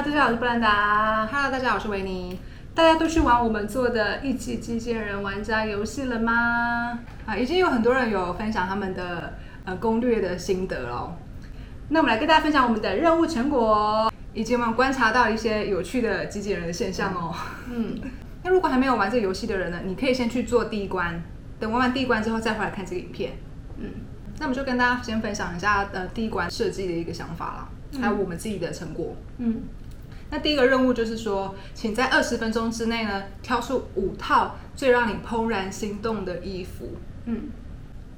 Hello，大家好，我是布兰达。Hello，大家好，我是维尼。大家都去玩我们做的一级机器人玩家游戏了吗？啊，已经有很多人有分享他们的呃攻略的心得了，那我们来跟大家分享我们的任务成果。以及我们观察到一些有趣的机器人的现象哦。嗯，那如果还没有玩这个游戏的人呢，你可以先去做第一关，等玩完第一关之后再回来看这个影片。嗯，那我们就跟大家先分享一下呃第一关设计的一个想法啦，还有我们自己的成果。嗯，那第一个任务就是说，请在二十分钟之内呢，挑出五套最让你怦然心动的衣服。嗯，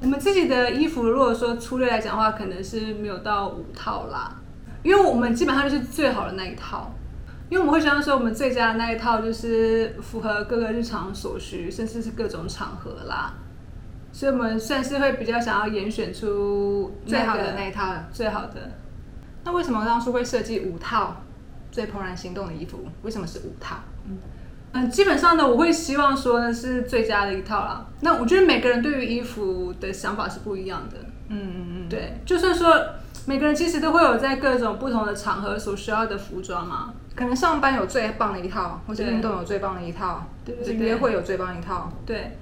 我们自己的衣服，如果说粗略来讲的话，可能是没有到五套啦，因为我们基本上就是最好的那一套。因为我们会希望说，我们最佳的那一套就是符合各个日常所需，甚至是各种场合啦。所以我们算是会比较想要严选出最好的那一套。最好的。那为什么当初会设计五套最怦然心动的衣服？为什么是五套？嗯，基本上呢，我会希望说呢是最佳的一套啦。那我觉得每个人对于衣服的想法是不一样的。嗯嗯嗯，对，就算说每个人其实都会有在各种不同的场合所需要的服装嘛。可能上班有最棒的一套，或者对运动有最棒的一套，或者约会有最棒的一套。对，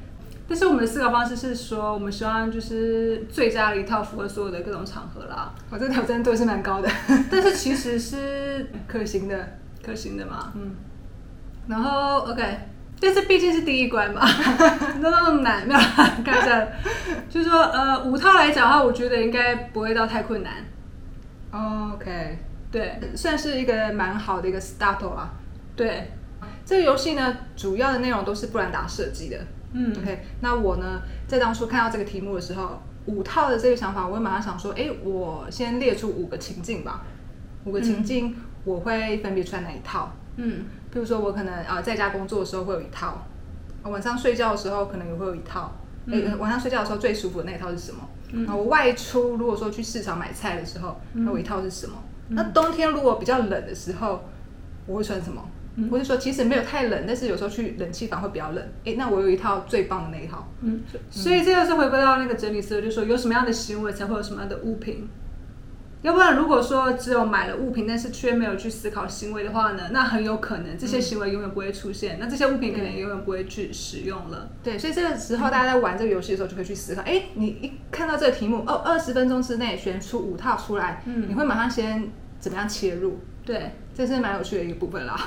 但是我们的思考方式是说，我们希望就是最佳的一套符合所有的各种场合啦。我这挑战度是蛮高的。但是其实是可行的，可行的嘛。嗯，然后 OK，但是毕竟是第一关嘛，那那么难，没有啦开玩笑。就是说，呃，五套来讲的话，我觉得应该不会到太困难。OK，对算是一个蛮好的一个 start 啦。对，这个游戏呢，主要的内容都是布兰达设计的。嗯 OK，那我呢，在当初看到这个题目的时候，五套的这个想法，我会马上想说，哎，我先列出五个情境吧。五个情境，我会分别穿哪一套？嗯比如说，我可能啊、呃在家工作的时候会有一套，呃晚上睡觉的时候可能也会有一套。诶嗯晚上睡觉的时候最舒服的那一套是什么？嗯我外出如果说去市场买菜的时候，嗯那我一套是什么？嗯那冬天如果比较冷的时候，我会穿什么？嗯或者说其实没有太冷，但是有时候去冷气房会比较冷。诶，那我有一套最棒的那一套。嗯，所以这个是回归到那个整理思维，就是说有什么样的行为才会有什么样的物品。要不然，如果说只有买了物品，但是却没有去思考行为的话呢，那很有可能这些行为永远不会出现，那这些物品可能也永远不会去使用了。对，所以这个时候大家在玩这个游戏的时候，就可以去思考，哎，你一看到这个题目，哦，二十分钟之内选出五套出来，嗯你会马上先怎么样切入？对，这是蛮有趣的一个部分啦。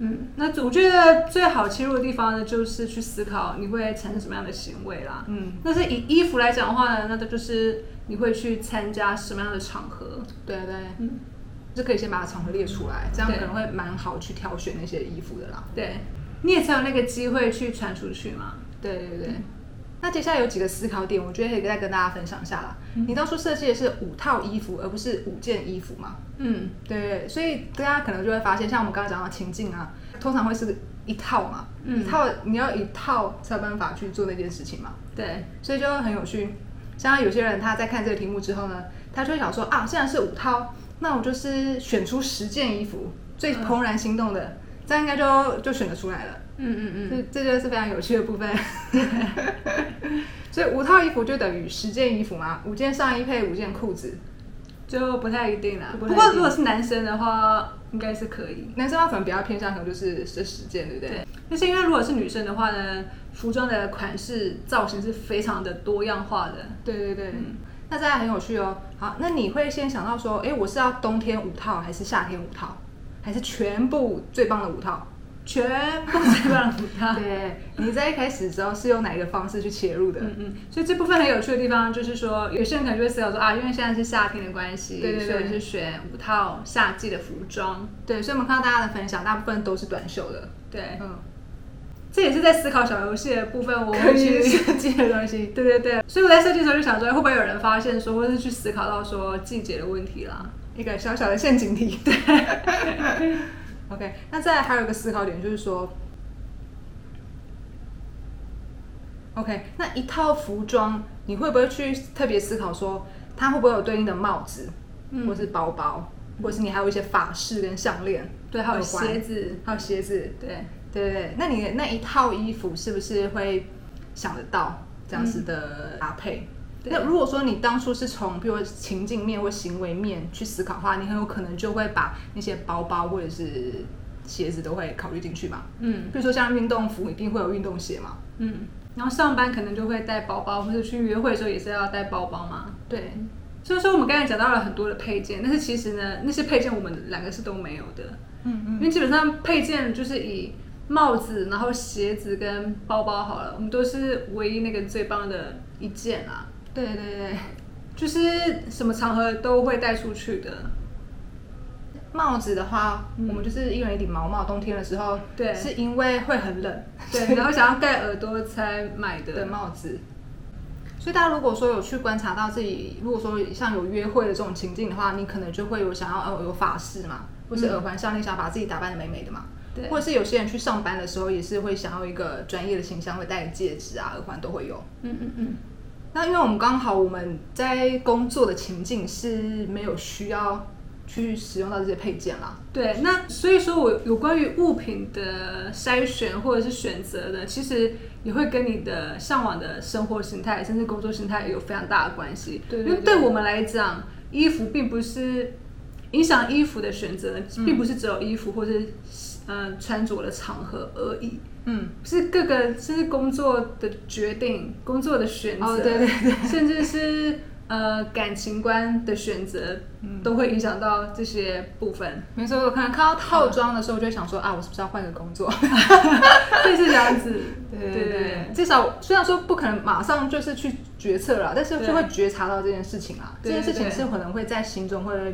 嗯，那我觉得最好切入的地方呢，就是去思考你会产生什么样的行为啦。嗯，那是以衣服来讲的话呢，那它就是你会去参加什么样的场合。对对，嗯，就可以先把场合列出来，这样可能会蛮好去挑选那些衣服的啦。对，你也才有那个机会去传出去嘛。对对对。那接下来有几个思考点，我觉得可以再跟大家分享一下啦。嗯你当初设计的是五套衣服，而不是五件衣服嘛？嗯，对所以大家可能就会发现，像我们刚刚讲到情境啊，通常会是一套嘛，嗯一套你要一套才有办法去做那件事情嘛，对，所以就很有趣。像有些人他在看这个题目之后呢，他就会想说啊，既然是五套，那我就是选出十件衣服最怦然心动的，这样应该就就选得出来了。嗯嗯嗯，这这就是非常有趣的部分。所以五套衣服就等于十件衣服嘛，五件上衣配五件裤子。就不太一定啦。不过如果是男生的话，应该是可以。男生他可能比较偏向，可能就是这十件，对不对？对，但是因为如果是女生的话呢，服装的款式造型是非常的多样化的。对对对，嗯那再来很有趣哦。好，那你会先想到说，哎，我是要冬天五套，还是夏天五套，还是全部最棒的五套？全部最棒的服装。对，你在一开始的时候是用哪一个方式去切入的？嗯嗯，所以这部分很有趣的地方就是说，有些人可能就会思考说啊，因为现在是夏天的关系，对对对所以是选五套夏季的服装。对，所以我们看到大家的分享，大部分都是短袖的。对，嗯，这也是在思考小游戏的部分，我可会去以设计的东西。对对对，所以我在设计的时候就想说，会不会有人发现说，或者是去思考到说季节的问题啦？一个小小的陷阱题。对。OK，那再来还有一个思考点就是说，OK，那一套服装你会不会去特别思考说，它会不会有对应的帽子，嗯或是包包，或是你还有一些发饰跟项链，对，还有鞋子，还有鞋子，对，对对对，那你的那一套衣服是不是会想得到这样子的搭配？对那如果说你当初是从比如说情境面或行为面去思考的话，你很有可能就会把那些包包或者是鞋子都会考虑进去嘛。嗯比如说像运动服，一定会有运动鞋嘛。嗯，然后上班可能就会带包包，或者去约会的时候也是要带包包嘛。对，所以说我们刚才讲到了很多的配件，但是其实呢，那些配件我们两个是都没有的。嗯嗯因为基本上配件就是以帽子，然后鞋子跟包包好了，我们都是唯一那个最棒的一件啦，对对对，就是什么场合都会带出去的。帽子的话，我们就是一人一顶毛帽，冬天的时候，对是因为会很冷对，然后想要盖耳朵才买的的。帽子。所以大家如果说有去观察到自己，如果说像有约会的这种情境的话，你可能就会有想要呃有发饰嘛，或是耳环项链，想把自己打扮的美美的嘛。对或者是有些人去上班的时候，也是会想要一个专业的形象，会戴戒指啊、耳环都会有。嗯嗯嗯，那因为我们刚好我们在工作的情境是没有需要去使用到这些配件啦。对，那所以说我有关于物品的筛选或者是选择呢，其实也会跟你的向往的生活形态甚至工作形态有非常大的关系。对对因为对我们来讲，衣服并不是影响衣服的选择，并不是只有衣服或是嗯、呃穿着的场合而已。嗯，是各个甚至工作的决定、工作的选择，哦对对对甚至是呃感情观的选择，嗯都会影响到这些部分。没错，我可能看到套装的时候，我就会想说啊，我是不是要换个工作？会是这样子，对对对至少虽然说不可能马上就是去决策了，但是就会觉察到这件事情啊。这件事情是可能会在心中会呃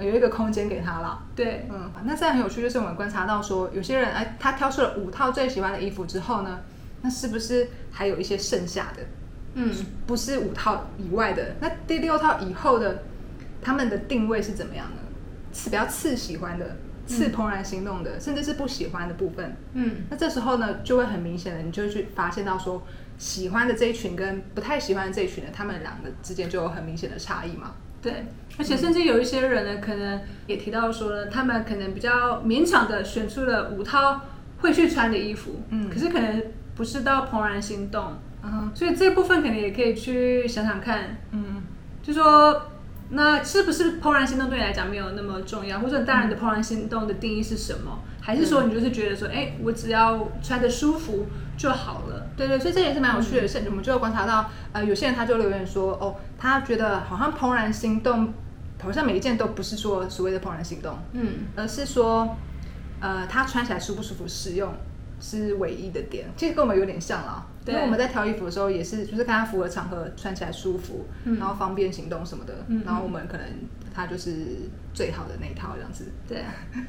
有一个空间给他了。对嗯，那这样很有趣，就是我们观察到说，有些人哎，他挑出了五套最喜欢的衣服之后呢，那是不是还有一些剩下的？嗯，不是五套以外的，那第六套以后的，他们的定位是怎么样呢？是比较次喜欢的，次怦然心动的，甚至是不喜欢的部分。嗯，那这时候呢，就会很明显的，你就去发现到说，喜欢的这一群跟不太喜欢的这一群呢，他们两个之间就有很明显的差异嘛。对，而且甚至有一些人呢，可能也提到说呢，他们可能比较勉强的选出了五套会去穿的衣服，嗯。可是可能不是到怦然心动，嗯所以这部分可能也可以去想想看，嗯。就说那是不是怦然心动对你来讲没有那么重要，或者当然的怦然心动的定义是什么？还是说你就是觉得说，哎、我只要穿的舒服就好了？对对，所以这也是蛮有趣的。是，我们就有观察到，呃，有些人他就留言说，哦，他觉得好像怦然心动，好像每一件都不是说所谓的怦然心动，嗯，而是说，呃，他穿起来舒不舒服、实用是唯一的点。其实跟我们有点像啦，因为我们在挑衣服的时候也是，就是看他符合场合，穿起来舒服，嗯然后方便行动什么的，嗯然后我们可能他就是最好的那一套这样子。对，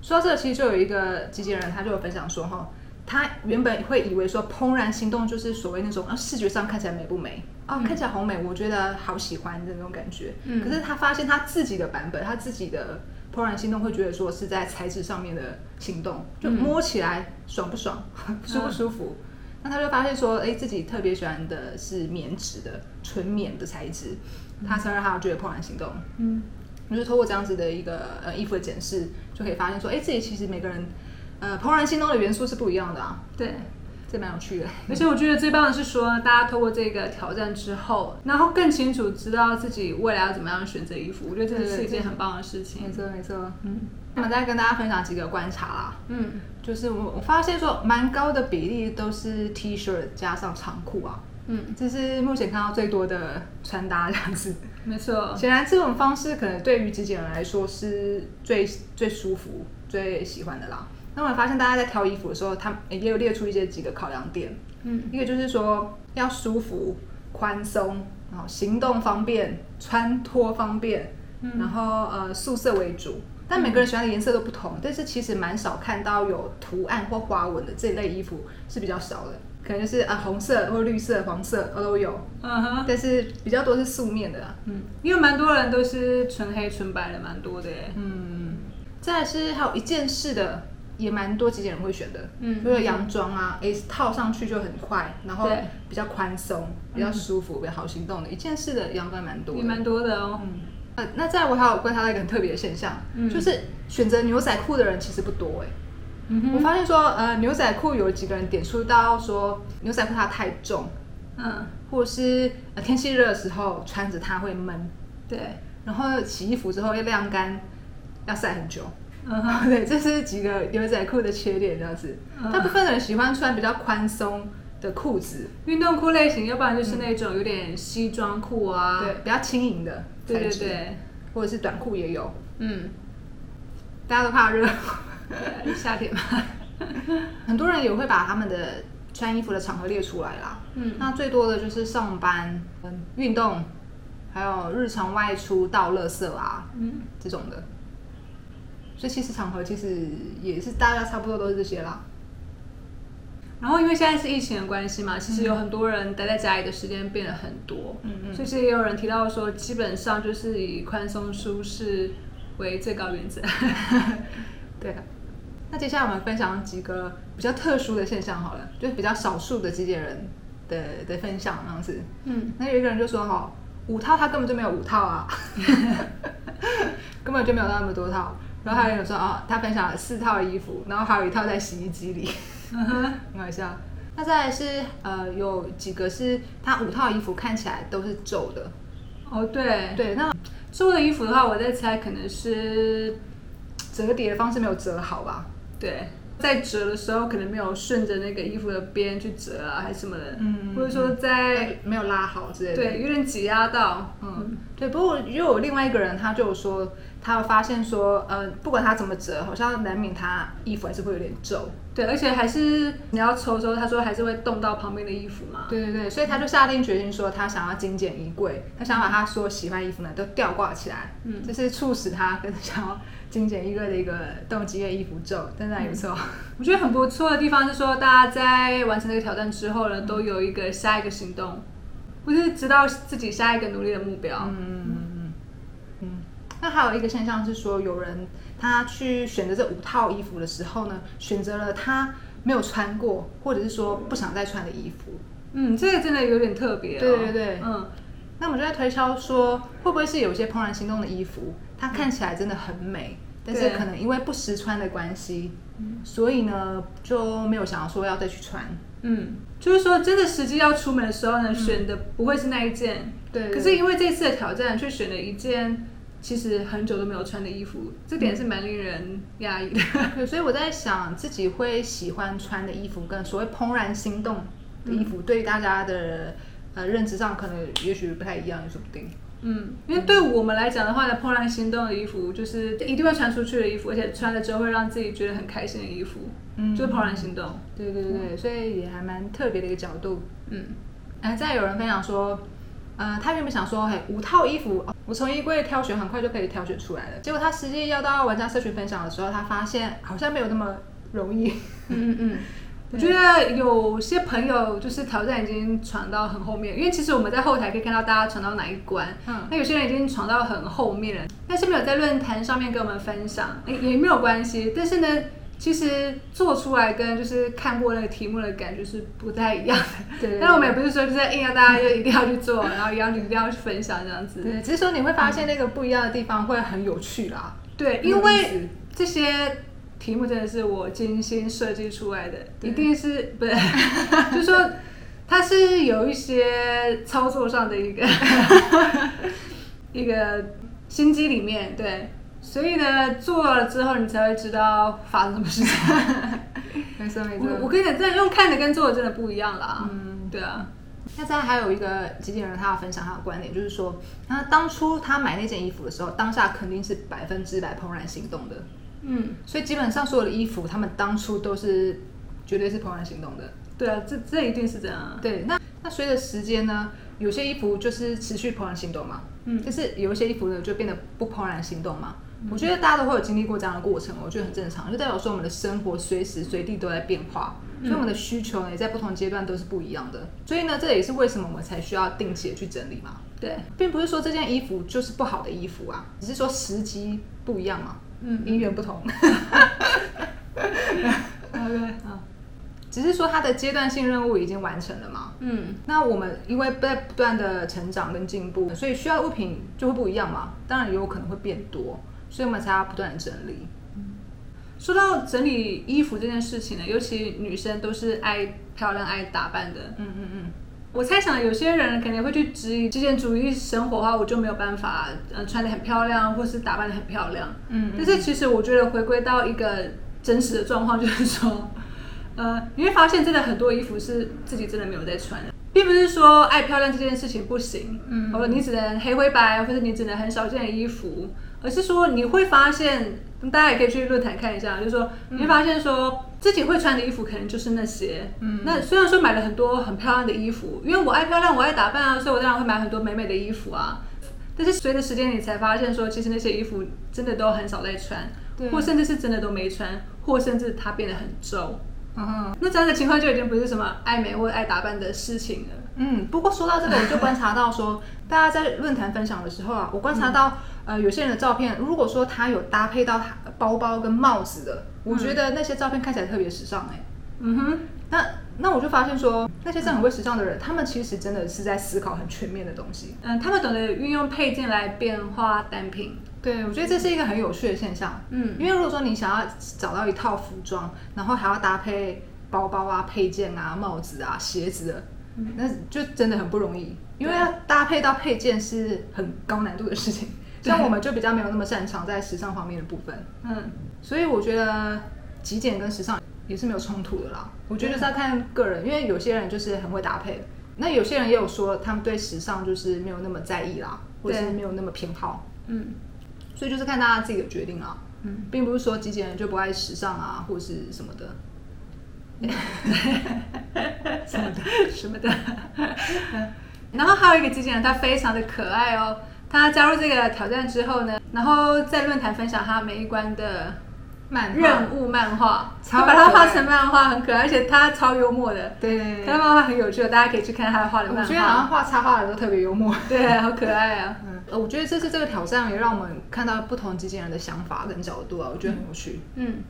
说到这，其实就有一个机器人，他就有分享说，哈，他原本会以为说怦然心动就是所谓那种啊视觉上看起来美不美？啊，看起来好美，我觉得好喜欢的那种感觉。嗯。可是他发现他自己的版本，他自己的怦然心动会觉得说是在材质上面的心动，就嗯。摸起来爽不爽，舒不舒服。那他就发现说，哎，自己特别喜欢的是棉质的纯棉的材质，他才让他觉得怦然心动。嗯，就是透过这样子的一个呃衣服的检视，就可以发现说，哎，自己其实每个人呃怦然心动的元素是不一样的啊，对。这蛮有趣的。而且我觉得最棒的是说，大家透过这个挑战之后，然后更清楚知道自己未来要怎么样选择衣服，我觉得这是一件很棒的事情没。错没错，嗯那么再跟大家分享几个观察啦，嗯就是我我发现说蛮高的比例都是 T 恤加上长裤啊，嗯，这是目前看到最多的穿搭这样子。没错。显然这种方式可能对于极简人来说是最最舒服、最喜欢的啦。那我们发现大家在挑衣服的时候，他们也有列出一些几个考量点。嗯一个就是说要舒服、宽松，然后行动方便、穿脱方便，然后呃素色为主。但每个人喜欢的颜色都不同，但是其实蛮少看到有图案或花纹的这类衣服是比较少的，可能就是啊红色或绿色、黄色都有，嗯哼，但是比较多是素面的啦。嗯，因为蛮多人都是纯黑纯白的，蛮多的耶。嗯，再来是还有一件式的，也蛮多极简人会选的，嗯。就是洋装啊，诶套上去就很快，然后比较宽松，比较舒服，比较好行动的。一件式的洋装蛮多的，也蛮多的哦。嗯。呃，那在我还有观察到一个很特别的现象，嗯。就是选择牛仔裤的人其实不多哎、嗯我发现说，呃，牛仔裤有几个人点出到说牛仔裤它太重，嗯，或者是呃天气热的时候穿着它会闷，对，然后洗衣服之后要晾干，要晒很久。嗯哼，对，这是几个牛仔裤的缺点，这样子。嗯大部分人喜欢穿比较宽松的裤子，运动裤类型，要不然就是那种有点西装裤啊，对，比较轻盈的对对对，或者是短裤也有。嗯，大家都怕热，夏天嘛，很多人也会把他们的穿衣服的场合列出来啦。嗯那最多的就是上班、嗯运动，还有日常外出倒垃圾啊嗯，这种的。所以其实场合其实也是大家差不多都是这些啦。然后因为现在是疫情的关系嘛，其实有很多人待在家里的时间变得很多，嗯嗯所以其实也有人提到说，基本上就是以宽松舒适为最高原则。对啊。那接下来我们分享几个比较特殊的现象好了，就是比较少数的极简人的的分享这样子。嗯，那有一个人就说哈，五套他根本就没有五套啊，根本就没有那么多套。然后还有人说啊，他分享了四套衣服，然后还有一套在洗衣机里，嗯哼，很好笑。那再来是呃，有几个是他五套衣服看起来都是皱的，哦对，对，那皱的衣服的话，我在猜可能是折叠的方式没有折好吧？对，在折的时候可能没有顺着那个衣服的边去折啊，还是什么的，嗯或者说在哎没有拉好之类的。对有点挤压到，嗯，对。不过又有另外一个人，他就有说，他有发现说，呃，不管他怎么折，好像难免他衣服还是会有点皱。对，而且还是你要抽的时候，他说还是会动到旁边的衣服嘛，对对对，所以他就下定决心说，他想要精简衣柜，他想把他所有喜欢衣服呢都吊挂起来，嗯这是促使他跟想要精简衣柜的一个动机的衣服皱，真的还不错。我觉得很不错的地方是说，大家在完成这个挑战之后呢，都有一个下一个行动，或是知道自己下一个努力的目标。嗯嗯嗯嗯。那还有一个现象是说，有人他去选择这五套衣服的时候呢，选择了他没有穿过，或者是说不想再穿的衣服。嗯，这个真的有点特别、哦。对对对。嗯，那我们就在推敲说，会不会是有些怦然心动的衣服，它看起来真的很美，但是可能因为不实穿的关系，所以呢就没有想要说要再去穿。嗯，就是说真的实际要出门的时候呢，选的不会是那一件，对。可是因为这次的挑战，却选了一件其实很久都没有穿的衣服，这点是蛮令人压抑的。对，所以我在想自己会喜欢穿的衣服，跟所谓怦然心动的衣服，对大家的呃认知上可能也许不太一样，也说不定。嗯，因为对我们来讲的话呢，怦然心动的衣服就是一定会穿出去的衣服，而且穿了之后会让自己觉得很开心的衣服，嗯就是怦然心动。对对对对，所以也还蛮特别的一个角度。嗯，哎，再有人分享说，呃，他原本想说，嘿，五套衣服，我从衣柜挑选很快就可以挑选出来了。结果他实际要到玩家社群分享的时候，他发现好像没有那么容易。嗯嗯嗯，我觉得有些朋友就是挑战已经闯到很后面，因为其实我们在后台可以看到大家闯到哪一关。嗯那有些人已经闯到很后面了，但是没有在论坛上面跟我们分享，诶也没有关系。但是呢，其实做出来跟就是看过那个题目的感觉是不太一样的。对对但我们也不是说就是硬要大家就一定要去做，然后一样一定要去分享这样子。对，只是说你会发现那个不一样的地方会很有趣啦。对，因为这些题目真的是我精心设计出来的，一定是不是？就是说它是有一些操作上的一个 一个心机里面，对，所以呢，做了之后你才会知道发生什么事情。没错没我我。跟你讲，真的用看的跟做的真的不一样啦。嗯，对啊，那再还有一个极简人，他要分享他的观点，就是说，他当初他买那件衣服的时候，当下肯定是百分之百怦然心动的。嗯，所以基本上所有的衣服，他们当初都是绝对是怦然心动的。对啊，这这一定是这样啊。对，那那随着时间呢，有些衣服就是持续怦然心动嘛，嗯但是有一些衣服呢就变得不怦然心动嘛。我觉得大家都会有经历过这样的过程，我觉得很正常，就代表说我们的生活随时随地都在变化，所以我们的需求呢也在不同阶段都是不一样的。所以呢，这也是为什么我们才需要定期的去整理嘛，对，并不是说这件衣服就是不好的衣服啊，只是说时机不一样嘛，嗯因缘不同。OK 啊，只是说它的阶段性任务已经完成了嘛。嗯。那我们因为在不断的成长跟进步，所以需要的物品就会不一样嘛，当然也有可能会变多，所以我们才要不断的整理。说到整理衣服这件事情呢，尤其女生都是爱漂亮、爱打扮的。嗯嗯嗯，我猜想有些人肯定会去质疑极简主义生活的话，我就没有办法，呃，穿的很漂亮，或是打扮的很漂亮。嗯但是其实我觉得回归到一个真实的状况，就是说，呃，你会发现真的很多衣服是自己真的没有在穿的，并不是说爱漂亮这件事情不行，嗯或者你只能黑灰白，或者你只能很少见的衣服，而是说你会发现，大家也可以去论坛看一下，就是说你会发现说自己会穿的衣服可能就是那些，嗯那虽然说买了很多很漂亮的衣服，因为我爱漂亮，我爱打扮啊，所以我当然会买很多美美的衣服啊。但是随着时间，你才发现说，其实那些衣服真的都很少在穿，对或甚至是真的都没穿，或甚至它变得很皱。嗯哼那这样的情况就已经不是什么爱美或爱打扮的事情了。嗯，不过说到这个，我就观察到说，大家在论坛分享的时候啊，我观察到、呃有些人的照片，如果说他有搭配到包包跟帽子的，我觉得那些照片看起来特别时尚哎、嗯哼，那那我就发现说，那些真的很会时尚的人，他们其实真的是在思考很全面的东西。嗯，他们懂得运用配件来变化单品。对，我觉得这是一个很有趣的现象。嗯因为如果说你想要找到一套服装，然后还要搭配包包啊、配件啊、帽子啊、鞋子的，那就真的很不容易。因为要搭配到配件是很高难度的事情，对像我们就比较没有那么擅长在时尚方面的部分，嗯，所以我觉得极简跟时尚也是没有冲突的啦。我觉得就是要看个人，因为有些人就是很会搭配，那有些人也有说他们对时尚就是没有那么在意啦，或者是没有那么偏好。嗯所以就是看大家自己的决定啦，嗯，并不是说极简人就不爱时尚啊，或是什么的。什么的 什么的。然后还有一个极简人，他非常的可爱哦。他加入这个挑战之后呢，然后在论坛分享他每一关的漫任务漫画，把它画成漫画，很可爱，而且他超幽默的。对对他的漫画很有趣的，大家可以去看他画的漫画我觉得好像画。插画的都特别幽默。对，好可爱啊！嗯，呃我觉得这次这个挑战也让我们看到不同极简人的想法跟角度啊，我觉得很有趣。嗯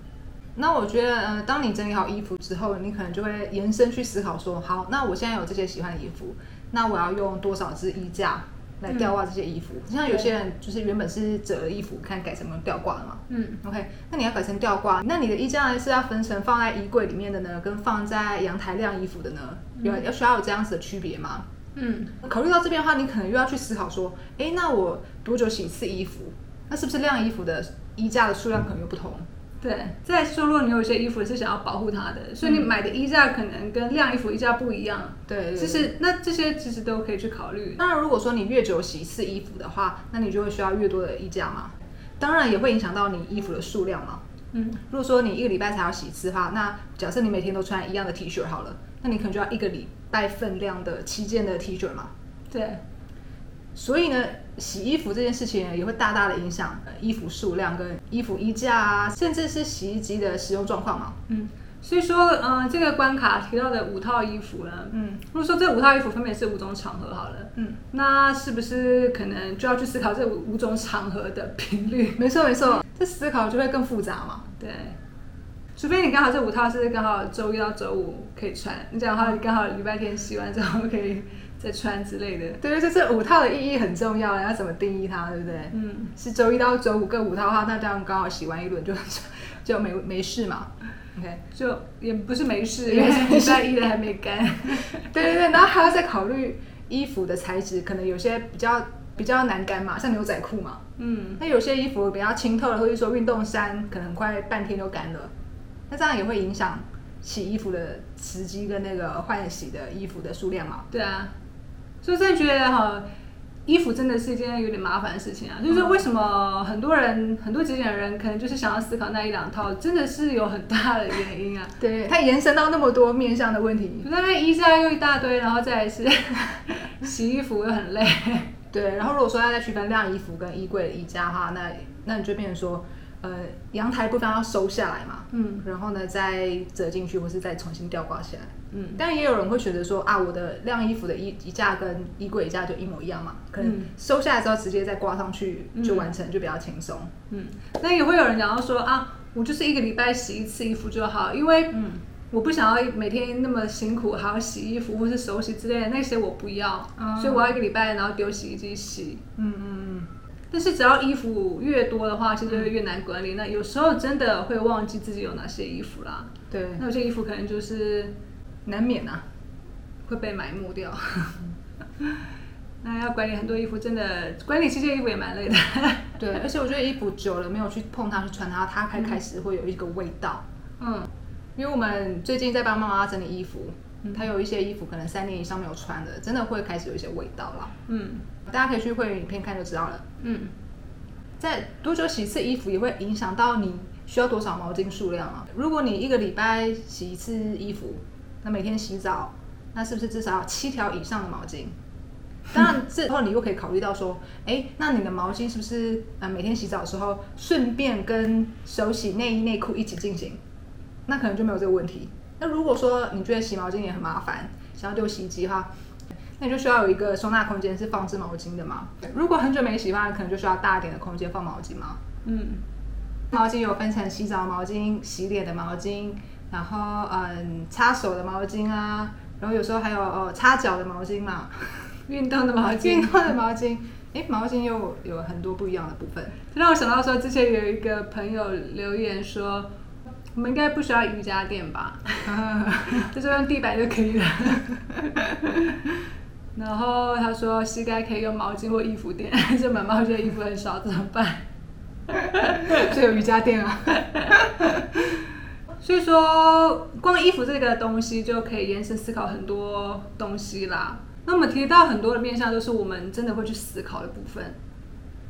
那我觉得，呃，当你整理好衣服之后，你可能就会延伸去思考说，好，那我现在有这些喜欢的衣服，那我要用多少支衣架来吊挂这些衣服？像有些人就是原本是折的衣服，看改成用吊挂了嘛。嗯 OK，那你要改成吊挂，那你的衣架呢是要分成放在衣柜里面的呢，跟放在阳台晾衣服的呢，有要需要有这样子的区别吗？嗯考虑到这边的话，你可能又要去思考说，诶，那我多久洗一次衣服？那是不是晾衣服的衣架的数量可能又不同？对。再说，如果你有一些衣服是想要保护它的，所以你买的衣架可能跟晾衣服衣架不一样。对，其实那这些其实都可以去考虑。当然，如果说你越久洗一次衣服的话，那你就会需要越多的衣架嘛。当然也会影响到你衣服的数量嘛。嗯如果说你一个礼拜才要洗一次的话，那假设你每天都穿一样的 T 恤好了，那你可能就要一个礼拜分量的七件的 T 恤嘛。对，所以呢，洗衣服这件事情，也会大大的影响呃衣服数量跟衣服衣架啊，甚至是洗衣机的使用状况嘛。嗯，所以说，呃，这个关卡提到的五套衣服呢，嗯如果说这五套衣服分别是五种场合好了，嗯，那是不是可能就要去思考这五五种场合的频率？没错没错，这思考就会更复杂嘛。对，除非你刚好这五套是刚好周一到周五可以穿，你这样的话，你刚好礼拜天洗完之后可以再穿之类的。对，就是这五套的意义很重要，要怎么定义它，对不对？嗯，是周一到周五各五套的话，那这样刚好洗完一轮就就没没事嘛。OK，就也不是没事，因为礼拜一的还没干。对对对，然后还要再考虑衣服的材质，可能有些比较比较难干嘛，像牛仔裤嘛。嗯，那有些衣服比较清透的，或者说运动衫，可能很快半天就干了。那这样也会影响洗衣服的时机跟那个换洗的衣服的数量嘛。对啊，所以我真的觉得哈，衣服真的是一件有点麻烦的事情啊。就是为什么很多人很多节俭的人可能就是想要思考那一两套，真的是有很大的原因啊。对，它延伸到那么多面向的问题。那边衣架又一大堆，然后再来是 洗衣服又很累。对，然后如果说要再区分晾衣服跟衣柜的衣架的话，那那你就变成说，呃，阳台部分要收下来嘛，嗯。然后呢再折进去，或是再重新吊挂起来。嗯，但也有人会选择说啊，我的晾衣服的衣衣架跟衣柜衣架就一模一样嘛，可能嗯。收下来之后直接再挂上去就完成，就比较轻松。嗯，那也会有人讲到说啊，我就是一个礼拜洗一次衣服就好，因为嗯。我不想要每天那么辛苦，还要洗衣服或是手洗之类的那些我不要，嗯所以我要一个礼拜然后丢洗衣机洗。嗯嗯但是只要衣服越多的话，其实就会越难管理。那有时候真的会忘记自己有哪些衣服啦。嗯，对，那有些衣服可能就是难免啊。会被埋没掉。那要管理很多衣服，真的管理这些衣服也蛮累的。对，而且我觉得衣服久了没有去碰它去穿它，它开开始会有一个味道。嗯，因为我们最近在帮妈妈整理衣服，她有一些衣服可能三年以上没有穿的，真的会开始有一些味道啦。嗯大家可以去会员影片看就知道了。嗯，在多久洗一次衣服也会影响到你需要多少毛巾数量啊。如果你一个礼拜洗一次衣服，那每天洗澡，那是不是至少要七条以上的毛巾？当然，之后你又可以考虑到说，哎，那你的毛巾是不是呃每天洗澡的时候顺便跟手洗内衣内裤一起进行？那可能就没有这个问题。那如果说你觉得洗毛巾也很麻烦，想要丢洗衣机的话，那你就需要有一个收纳空间是放置毛巾的嘛。如果很久没洗的话，可能就需要大一点的空间放毛巾嘛。嗯，毛巾有分成洗澡毛巾、洗脸的毛巾，然后嗯擦手的毛巾啊，然后有时候还有呃擦脚的毛巾嘛，运动的毛巾运巾，动的毛巾。诶，毛巾又有很多不一样的部分。这让我想到说，之前有一个朋友留言说，我们应该不需要瑜伽垫吧，就是用地板就可以了。然后他说膝盖可以用毛巾或衣服垫，就满毛巾的衣服很少怎么办？所以有瑜伽垫啊。所以说，光衣服这个东西就可以延伸思考很多东西啦。那我们提到很多的面向，都是我们真的会去思考的部分。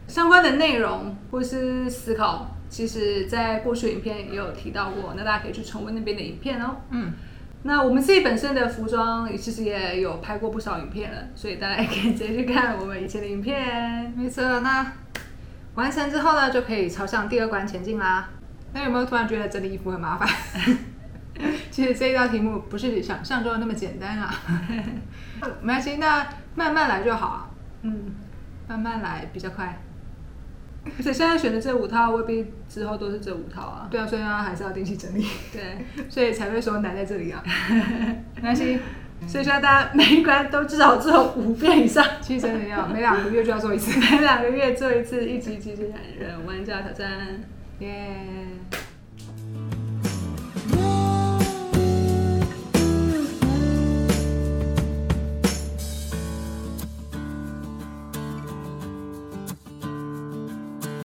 相关的内容或是思考，其实在过去影片也有提到过，那大家可以去重温那边的影片哦。嗯，那我们自己本身的服装其实也有拍过不少影片了，所以大家也可以直接去看我们以前的影片。没错。那完成之后呢，就可以朝向第二关前进啦。那有没有突然觉得整理衣服很麻烦？其实这一道题目不是想象中的那么简单啊。没关系，那慢慢来就好啊。嗯，慢慢来比较快。而且现在选的这五套未必之后都是这五套啊。对啊，所以呢还是要定期整理，对，所以才会说难在这里啊。没关系，所以希望大家每一关都至少做五遍以上。其实真的要每两个月就要做一次。每两个月做一次一级级级人玩家挑战，耶、